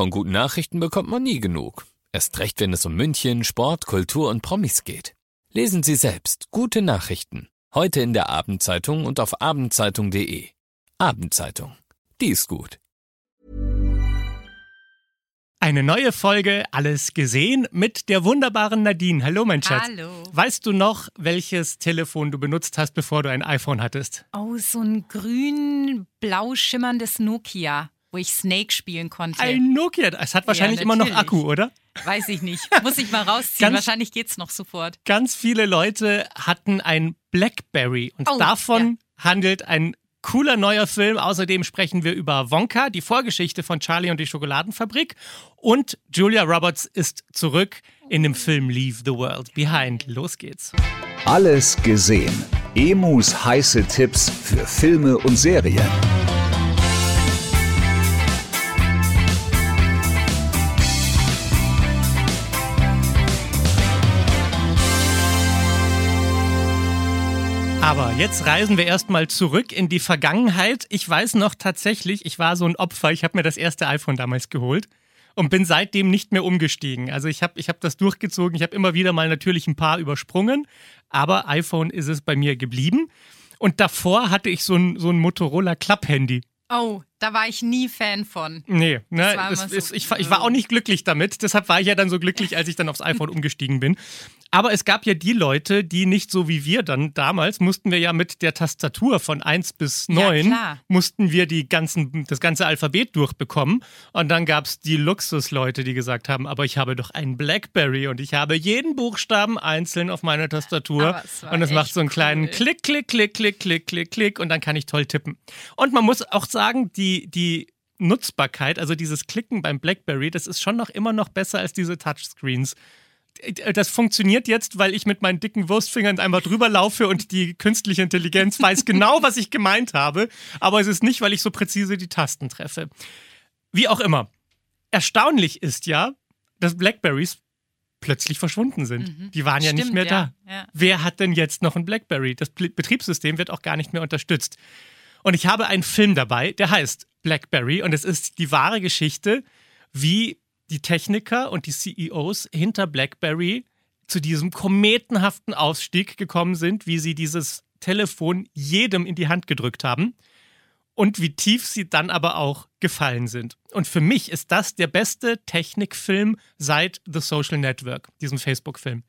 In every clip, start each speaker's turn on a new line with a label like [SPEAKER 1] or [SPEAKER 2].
[SPEAKER 1] Von guten Nachrichten bekommt man nie genug. Erst recht, wenn es um München, Sport, Kultur und Promis geht. Lesen Sie selbst gute Nachrichten. Heute in der Abendzeitung und auf abendzeitung.de. Abendzeitung. Die ist gut.
[SPEAKER 2] Eine neue Folge Alles gesehen mit der wunderbaren Nadine. Hallo, mein Schatz.
[SPEAKER 3] Hallo.
[SPEAKER 2] Weißt du noch, welches Telefon du benutzt hast, bevor du ein iPhone hattest?
[SPEAKER 3] Oh, so ein grün-blau schimmerndes Nokia, wo ich Snake spielen konnte.
[SPEAKER 2] Ein Nokia. Es hat wahrscheinlich immer noch. Akku, oder?
[SPEAKER 3] Weiß ich nicht. Muss ich mal rausziehen.
[SPEAKER 2] Ganz-
[SPEAKER 3] Wahrscheinlich geht's noch sofort.
[SPEAKER 2] Ganz viele Leute hatten ein Blackberry und
[SPEAKER 3] Oh,
[SPEAKER 2] davon handelt ein cooler neuer Film. Außerdem sprechen wir über Wonka, die Vorgeschichte von Charlie und die Schokoladenfabrik und Julia Roberts ist zurück in dem Film Leave the World Behind. Los geht's.
[SPEAKER 4] Alles gesehen. Emus heiße Tipps für Filme und Serien.
[SPEAKER 2] Aber jetzt reisen wir erstmal zurück in die Vergangenheit. Ich weiß noch tatsächlich, ich war so ein Opfer. Ich habe mir das erste iPhone damals geholt und bin seitdem nicht mehr umgestiegen. Also ich habe ich hab das durchgezogen. Ich habe immer wieder mal natürlich ein paar übersprungen, aber iPhone ist es bei mir geblieben. Und davor hatte ich so ein, so ein Motorola Club-Handy.
[SPEAKER 3] Oh, da war ich nie Fan von.
[SPEAKER 2] Nee, ne,
[SPEAKER 3] Das
[SPEAKER 2] das
[SPEAKER 3] so-
[SPEAKER 2] ist, ich, ich war auch nicht glücklich damit. Deshalb war ich ja dann so glücklich, als ich dann aufs iPhone umgestiegen bin. Aber es gab ja die Leute, die nicht so wie wir dann damals, mussten wir ja mit der Tastatur von 1 bis 9,
[SPEAKER 3] klar.
[SPEAKER 2] mussten wir die ganzen, das ganze Alphabet durchbekommen. Und dann gab es die Luxusleute, die gesagt haben, aber ich habe doch einen Blackberry und ich habe jeden Buchstaben einzeln auf meiner Tastatur.
[SPEAKER 3] Es
[SPEAKER 2] Und es macht so einen kleinen
[SPEAKER 3] cool.
[SPEAKER 2] Klick, Klick, Klick, Klick, Klick, Klick, Klick und dann kann ich toll tippen. Und man muss auch sagen, die, die Nutzbarkeit, also dieses Klicken beim BlackBerry, das ist schon noch immer noch besser als diese Touchscreens. Das funktioniert jetzt, weil ich mit meinen dicken Wurstfingern einmal drüber laufe und die künstliche Intelligenz weiß genau, was ich gemeint habe. Aber es ist nicht, weil ich so präzise die Tasten treffe. Wie auch immer. Erstaunlich ist ja, dass Blackberries plötzlich verschwunden sind. Die waren ja nicht
[SPEAKER 3] Stimmt,
[SPEAKER 2] mehr
[SPEAKER 3] ja,
[SPEAKER 2] da.
[SPEAKER 3] ja.
[SPEAKER 2] Wer hat denn jetzt noch ein BlackBerry? Das Betriebssystem wird auch gar nicht mehr unterstützt. Und ich habe einen Film dabei, der heißt BlackBerry und es ist die wahre Geschichte, wie die Techniker und die CEOs hinter BlackBerry zu diesem kometenhaften Aufstieg gekommen sind, wie sie dieses Telefon jedem in die Hand gedrückt haben und wie tief sie dann aber auch gefallen sind. Und für mich ist das der beste Technikfilm seit The Social Network, diesem Facebook-Film,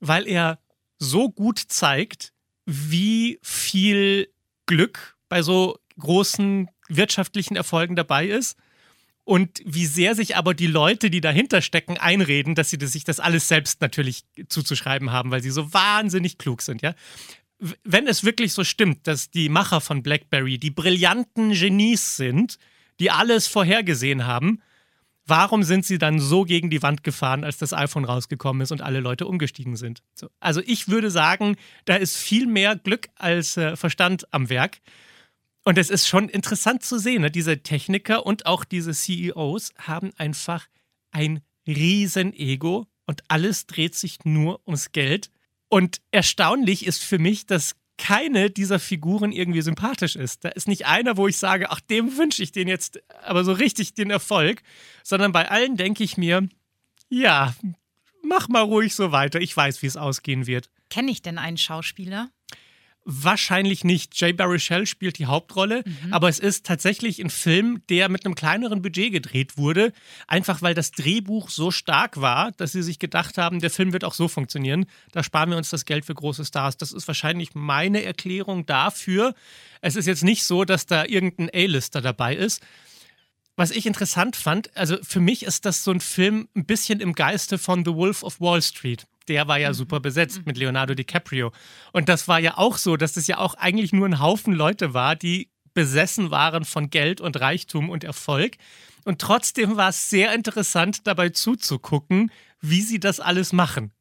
[SPEAKER 2] weil er so gut zeigt, wie viel Glück bei so großen wirtschaftlichen Erfolgen dabei ist und wie sehr sich aber die Leute, die dahinter stecken, einreden, dass sie sich das alles selbst natürlich zuzuschreiben haben, weil sie so wahnsinnig klug sind, ja. Wenn es wirklich so stimmt, dass die Macher von BlackBerry die brillanten Genies sind, die alles vorhergesehen haben, warum sind sie dann so gegen die Wand gefahren, als das iPhone rausgekommen ist und alle Leute umgestiegen sind? So. Also ich würde sagen, da ist viel mehr Glück als äh, Verstand am Werk. Und es ist schon interessant zu sehen, ne? diese Techniker und auch diese CEOs haben einfach ein riesen Ego und alles dreht sich nur ums Geld. Und erstaunlich ist für mich, dass keine dieser Figuren irgendwie sympathisch ist. Da ist nicht einer, wo ich sage, ach, dem wünsche ich den jetzt aber so richtig den Erfolg, sondern bei allen denke ich mir, ja, mach mal ruhig so weiter. Ich weiß, wie es ausgehen wird.
[SPEAKER 3] Kenne ich denn einen Schauspieler?
[SPEAKER 2] Wahrscheinlich nicht. Jay Baruchel spielt die Hauptrolle, aber es ist tatsächlich ein Film, der mit einem kleineren Budget gedreht wurde, einfach weil das Drehbuch so stark war, dass sie sich gedacht haben, der Film wird auch so funktionieren. Da sparen wir uns das Geld für große Stars. Das ist wahrscheinlich meine Erklärung dafür. Es ist jetzt nicht so, dass da irgendein A-Lister dabei ist. Was ich interessant fand, also für mich ist das so ein Film ein bisschen im Geiste von The Wolf of Wall Street. Der war ja super besetzt mit Leonardo DiCaprio. Und das war ja auch so, dass es ja auch eigentlich nur ein Haufen Leute war, die besessen waren von Geld und Reichtum und Erfolg. Und trotzdem war es sehr interessant, dabei zuzugucken, wie sie das alles machen.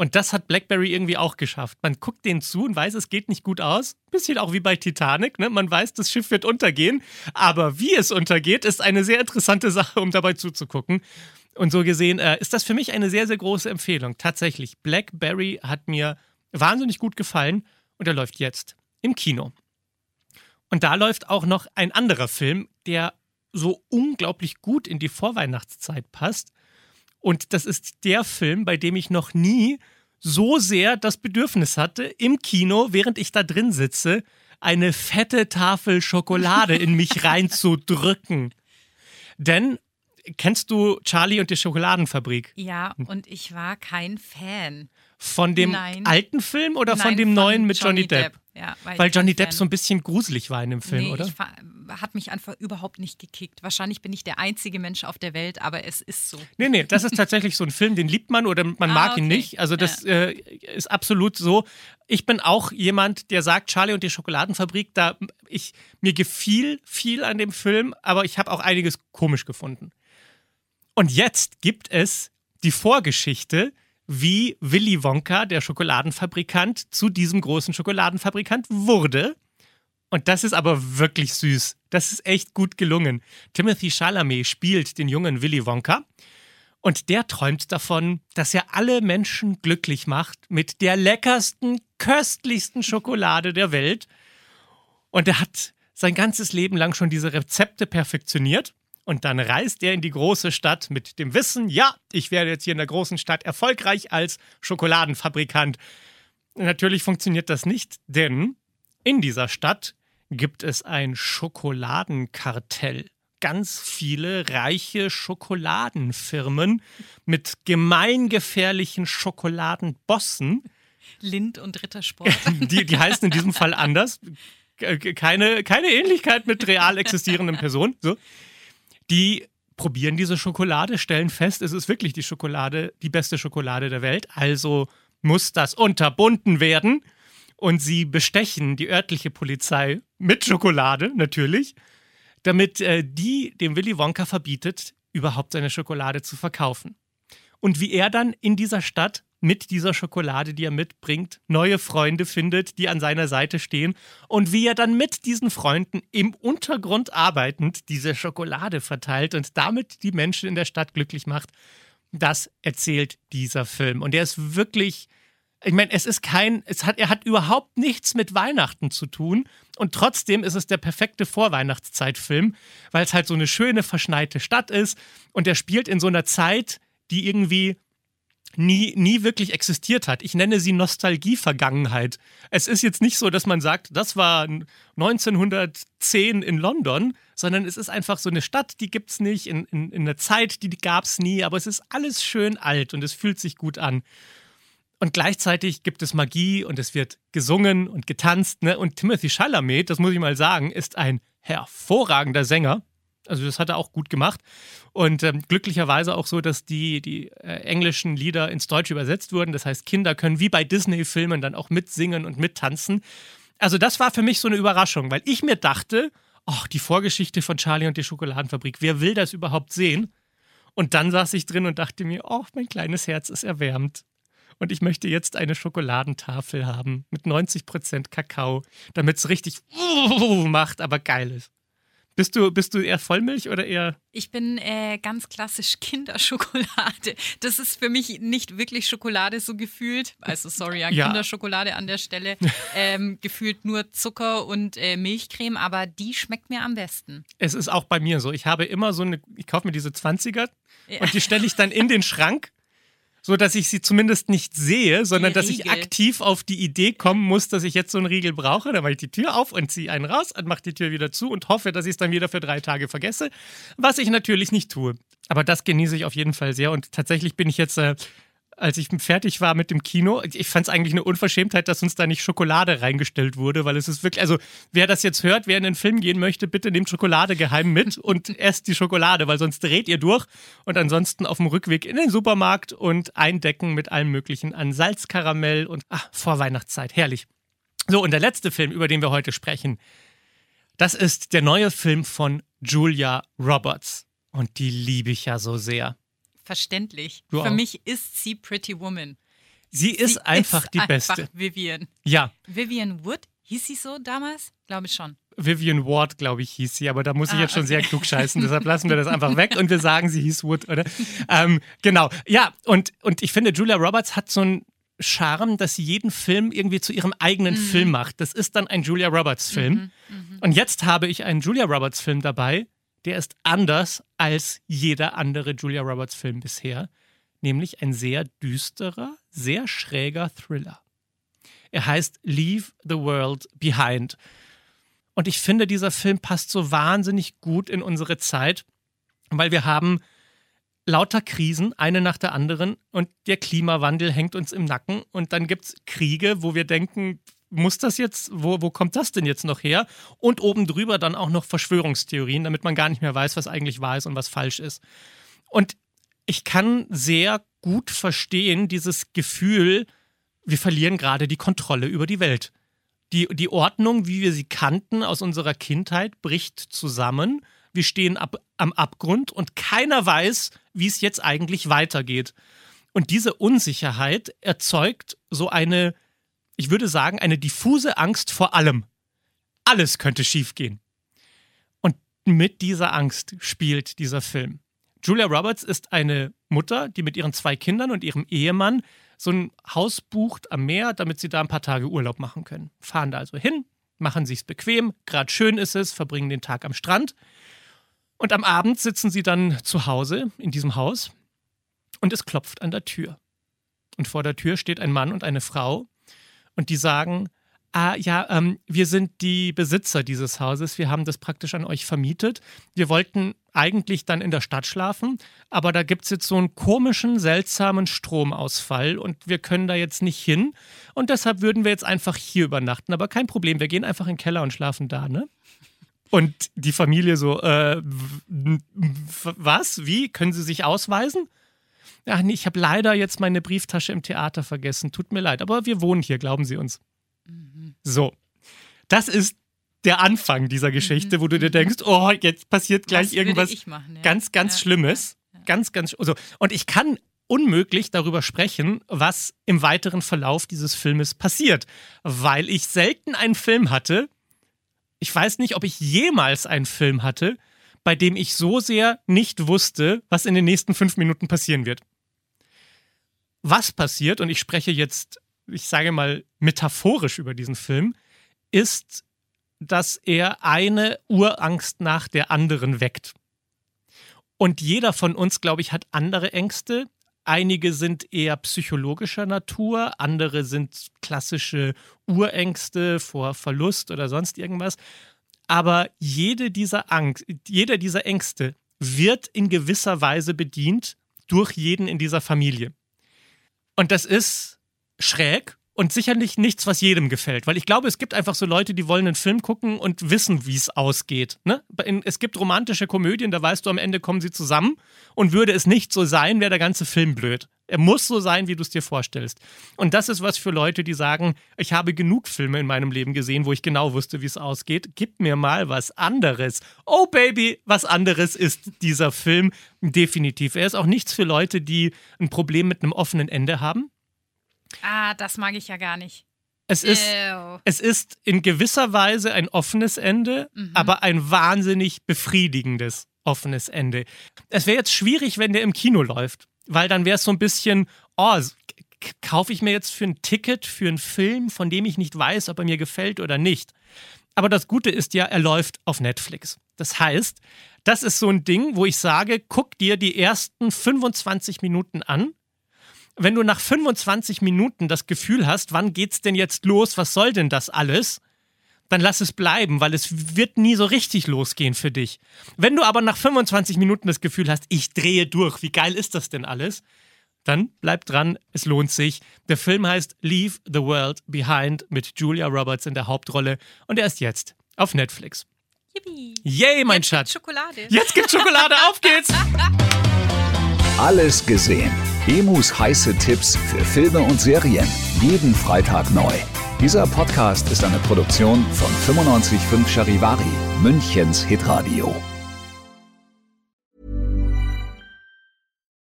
[SPEAKER 2] Und das hat BlackBerry irgendwie auch geschafft. Man guckt denen zu und weiß, es geht nicht gut aus. Bisschen auch wie bei Titanic. Ne? Man weiß, das Schiff wird untergehen. Aber wie es untergeht, ist eine sehr interessante Sache, um dabei zuzugucken. Und so gesehen äh, ist das für mich eine sehr, sehr große Empfehlung. Tatsächlich, BlackBerry hat mir wahnsinnig gut gefallen und er läuft jetzt im Kino. Und da läuft auch noch ein anderer Film, der so unglaublich gut in die Vorweihnachtszeit passt. Und das ist der Film, bei dem ich noch nie so sehr das Bedürfnis hatte, im Kino, während ich da drin sitze, eine fette Tafel Schokolade in mich reinzudrücken. Denn kennst du Charlie und die Schokoladenfabrik?
[SPEAKER 3] Ja, und ich war kein Fan.
[SPEAKER 2] Von dem
[SPEAKER 3] Nein.
[SPEAKER 2] alten Film oder
[SPEAKER 3] Nein,
[SPEAKER 2] von dem
[SPEAKER 3] von
[SPEAKER 2] neuen mit Johnny, Depp?
[SPEAKER 3] Ja, war ich
[SPEAKER 2] Weil
[SPEAKER 3] kein
[SPEAKER 2] Johnny Depp so ein bisschen gruselig war in dem Film,
[SPEAKER 3] nee,
[SPEAKER 2] oder?
[SPEAKER 3] Hat mich einfach überhaupt nicht gekickt. Wahrscheinlich bin ich der einzige Mensch auf der Welt, aber es ist so.
[SPEAKER 2] Nee, nee, das ist tatsächlich so ein Film, den liebt man oder man
[SPEAKER 3] Ah,
[SPEAKER 2] mag ihn
[SPEAKER 3] okay.
[SPEAKER 2] nicht. Also das äh, ist absolut so. Ich bin auch jemand, der sagt, Charlie und die Schokoladenfabrik, da ich mir gefiel viel an dem Film, aber ich habe auch einiges komisch gefunden. Und jetzt gibt es die Vorgeschichte, wie Willy Wonka, der Schokoladenfabrikant, zu diesem großen Schokoladenfabrikant wurde. Und das ist aber wirklich süß. Das ist echt gut gelungen. Timothy Chalamet spielt den jungen Willy Wonka. Und der träumt davon, dass er alle Menschen glücklich macht mit der leckersten, köstlichsten Schokolade der Welt. Und er hat sein ganzes Leben lang schon diese Rezepte perfektioniert. Und dann reist er in die große Stadt mit dem Wissen, ja, ich werde jetzt hier in der großen Stadt erfolgreich als Schokoladenfabrikant. Natürlich funktioniert das nicht, denn in dieser Stadt gibt es ein Schokoladenkartell. Ganz viele reiche Schokoladenfirmen mit gemeingefährlichen Schokoladenbossen.
[SPEAKER 3] Lind und Rittersport.
[SPEAKER 2] Die, die heißen in diesem Fall anders. Keine, keine Ähnlichkeit mit real existierenden Personen. So. Die probieren diese Schokolade, stellen fest, es ist wirklich die Schokolade, die beste Schokolade der Welt. Also muss das unterbunden werden. Und sie bestechen die örtliche Polizei mit Schokolade, natürlich, damit äh, die dem Willy Wonka verbietet, überhaupt seine Schokolade zu verkaufen. Und wie er dann in dieser Stadt mit dieser Schokolade, die er mitbringt, neue Freunde findet, die an seiner Seite stehen und wie er dann mit diesen Freunden im Untergrund arbeitend diese Schokolade verteilt und damit die Menschen in der Stadt glücklich macht, das erzählt dieser Film. Und er ist wirklich, ich meine, es ist kein, es hat, er hat überhaupt nichts mit Weihnachten zu tun und trotzdem ist es der perfekte Vorweihnachtszeitfilm, weil es halt so eine schöne verschneite Stadt ist und er spielt in so einer Zeit, die irgendwie nie, nie wirklich existiert hat. Ich nenne sie Nostalgie-Vergangenheit. Es ist jetzt nicht so, dass man sagt, das war 1910 in London, sondern es ist einfach so eine Stadt, die gibt es nicht, in, in, in einer Zeit, die, gab es nie, aber es ist alles schön alt und es fühlt sich gut an. Und gleichzeitig gibt es Magie und es wird gesungen und getanzt. Ne? Und Timothy Chalamet, das muss ich mal sagen, ist ein hervorragender Sänger. Also das hat er auch gut gemacht. Und ähm, glücklicherweise auch so, dass die, die äh, englischen Lieder ins Deutsche übersetzt wurden. Das heißt, Kinder können wie bei Disney-Filmen dann auch mitsingen und mittanzen. Also das war für mich so eine Überraschung, weil ich mir dachte, ach, die Vorgeschichte von Charlie und die Schokoladenfabrik, wer will das überhaupt sehen? Und dann saß ich drin und dachte mir, oh, mein kleines Herz ist erwärmt. Und ich möchte jetzt eine Schokoladentafel haben mit 90% Kakao, damit es richtig macht, aber geil ist. Bist du, bist du eher Vollmilch oder eher.
[SPEAKER 3] Ich bin äh, ganz klassisch Kinderschokolade. Das ist für mich nicht wirklich Schokolade so gefühlt. Also sorry an
[SPEAKER 2] Ja.
[SPEAKER 3] Kinderschokolade an der Stelle. Ähm, gefühlt nur Zucker und äh, Milchcreme, aber die schmeckt mir am besten.
[SPEAKER 2] Es ist auch bei mir so. Ich habe immer so eine. Ich kaufe mir diese 20er
[SPEAKER 3] Ja.
[SPEAKER 2] und die stelle ich dann in den Schrank, so dass ich sie zumindest nicht sehe, sondern dass ich aktiv auf die Idee kommen muss, dass ich jetzt so einen Riegel brauche. Dann mache ich die Tür auf und ziehe einen raus und mache die Tür wieder zu und hoffe, dass ich es dann wieder für drei Tage vergesse, was ich natürlich nicht tue. Aber das genieße ich auf jeden Fall sehr und tatsächlich bin ich jetzt. Äh, als ich fertig war mit dem Kino, ich fand es eigentlich eine Unverschämtheit, dass uns da nicht Schokolade reingestellt wurde, weil es ist wirklich, also wer das jetzt hört, wer in den Film gehen möchte, bitte nehmt Schokolade geheim mit und esst die Schokolade, weil sonst dreht ihr durch und ansonsten auf dem Rückweg in den Supermarkt und eindecken mit allem Möglichen an Salzkaramell und ach, vor Weihnachtszeit, herrlich. So, und der letzte Film, über den wir heute sprechen, das ist der neue Film von Julia Roberts. Und die liebe ich ja so sehr.
[SPEAKER 3] Verständlich.
[SPEAKER 2] Du
[SPEAKER 3] Für
[SPEAKER 2] auch.
[SPEAKER 3] mich ist sie Pretty Woman.
[SPEAKER 2] Sie ist
[SPEAKER 3] sie
[SPEAKER 2] einfach
[SPEAKER 3] ist
[SPEAKER 2] die
[SPEAKER 3] einfach
[SPEAKER 2] Beste.
[SPEAKER 3] Vivian.
[SPEAKER 2] Ja,
[SPEAKER 3] Vivian Wood, hieß sie so damals? Glaube ich schon.
[SPEAKER 2] Vivian Ward, glaube ich, hieß sie, aber da muss ich
[SPEAKER 3] Ah,
[SPEAKER 2] jetzt schon
[SPEAKER 3] okay.
[SPEAKER 2] sehr klug scheißen, deshalb lassen wir das einfach weg und wir sagen, sie hieß Wood, oder? ähm, genau, ja, und, und ich finde, Julia Roberts hat so einen Charme, dass sie jeden Film irgendwie zu ihrem eigenen
[SPEAKER 3] Mhm.
[SPEAKER 2] Film macht. Das ist dann ein Julia Roberts-Film. Und jetzt habe ich einen Julia Roberts-Film dabei, der ist anders als jeder andere Julia Roberts Film bisher, nämlich ein sehr düsterer, sehr schräger Thriller. Er heißt Leave the World Behind. Und ich finde, dieser Film passt so wahnsinnig gut in unsere Zeit, weil wir haben lauter Krisen, eine nach der anderen, und der Klimawandel hängt uns im Nacken. Und dann gibt es Kriege, wo wir denken, muss das jetzt, wo, wo kommt das denn jetzt noch her? Und oben drüber dann auch noch Verschwörungstheorien, damit man gar nicht mehr weiß, was eigentlich wahr ist und was falsch ist. Und ich kann sehr gut verstehen, dieses Gefühl, wir verlieren gerade die Kontrolle über die Welt. Die, die Ordnung, wie wir sie kannten aus unserer Kindheit, bricht zusammen. Wir stehen ab, am Abgrund und keiner weiß, wie es jetzt eigentlich weitergeht. Und diese Unsicherheit erzeugt so eine ich würde sagen, eine diffuse Angst vor allem. Alles könnte schiefgehen. Und mit dieser Angst spielt dieser Film. Julia Roberts ist eine Mutter, die mit ihren zwei Kindern und ihrem Ehemann so ein Haus bucht am Meer, damit sie da ein paar Tage Urlaub machen können. Fahren da also hin, machen sich's bequem, gerade schön ist es, verbringen den Tag am Strand. Und am Abend sitzen sie dann zu Hause in diesem Haus und es klopft an der Tür. Und vor der Tür steht ein Mann und eine Frau und die sagen, ah ja, ähm, wir sind die Besitzer dieses Hauses, wir haben das praktisch an euch vermietet. Wir wollten eigentlich dann in der Stadt schlafen, aber da gibt es jetzt so einen komischen, seltsamen Stromausfall und wir können da jetzt nicht hin. Und deshalb würden wir jetzt einfach hier übernachten. Aber kein Problem, wir gehen einfach in den Keller und schlafen da, ne? Und die Familie so, äh, was? Wie? Können Sie sich ausweisen? Ach nee, ich habe leider jetzt meine Brieftasche im Theater vergessen. Tut mir leid, aber wir wohnen hier, glauben Sie uns. Mhm. So, das ist der Anfang dieser Geschichte, mhm. wo du dir denkst, oh, jetzt passiert gleich Was irgendwas machen, ja? ganz, ganz ja, Schlimmes. Ja, ganz, ganz, also, und ich kann unmöglich darüber sprechen, was im weiteren Verlauf dieses Filmes passiert, weil ich selten einen Film hatte. Ich weiß nicht, ob ich jemals einen Film hatte, bei dem ich so sehr nicht wusste, was in den nächsten fünf Minuten passieren wird was passiert, und ich spreche jetzt, ich sage mal, metaphorisch über diesen Film, ist, dass er eine Urangst nach der anderen weckt. Und jeder von uns, glaube ich, hat andere Ängste. Einige sind eher psychologischer Natur, andere sind klassische Urängste vor Verlust oder sonst irgendwas. Aber jede dieser Angst, jeder dieser Ängste wird in gewisser Weise bedient durch jeden in dieser Familie. Und das ist schräg und sicherlich nichts, was jedem gefällt. Weil ich glaube, es gibt einfach so Leute, die wollen einen Film gucken und wissen, wie es ausgeht. Ne? Es gibt romantische Komödien, da weißt du, am Ende kommen sie zusammen. Und würde es nicht so sein, wäre der ganze Film blöd. Er muss so sein, wie du es dir vorstellst. Und das ist was für Leute, die sagen, ich habe genug Filme in meinem Leben gesehen, wo ich genau wusste, wie es ausgeht. Gib mir mal was anderes. Oh Baby, was anderes ist dieser Film definitiv. Er ist auch nichts für Leute, die ein Problem mit einem offenen Ende haben.
[SPEAKER 3] Ah, das mag ich ja gar nicht.
[SPEAKER 2] Es ist, es ist in gewisser Weise ein offenes Ende, mhm. aber ein wahnsinnig befriedigendes offenes Ende. Es wäre jetzt schwierig, wenn der im Kino läuft, weil dann wäre es so ein bisschen, oh, kaufe ich mir jetzt für ein Ticket für einen Film, von dem ich nicht weiß, ob er mir gefällt oder nicht. Aber das Gute ist ja, er läuft auf Netflix. Das heißt, das ist so ein Ding, wo ich sage, guck dir die ersten 25 Minuten an wenn du nach 25 Minuten das Gefühl hast, wann geht's denn jetzt los, was soll denn das alles, dann lass es bleiben, weil es wird nie so richtig losgehen für dich. Wenn du aber nach 25 Minuten das Gefühl hast, ich drehe durch, wie geil ist das denn alles? Dann bleib dran, es lohnt sich. Der Film heißt Leave the World Behind mit Julia Roberts in der Hauptrolle und er ist jetzt auf Netflix. Yippie. Yay, mein
[SPEAKER 3] jetzt
[SPEAKER 2] Schatz.
[SPEAKER 3] Gibt's Schokolade.
[SPEAKER 2] Jetzt gibt's Schokolade, auf geht's.
[SPEAKER 4] Alles gesehen. Emus heiße Tipps für Filme und Serien. Jeden Freitag neu. Dieser Podcast ist eine Produktion von 955 Charivari, Münchens Hitradio.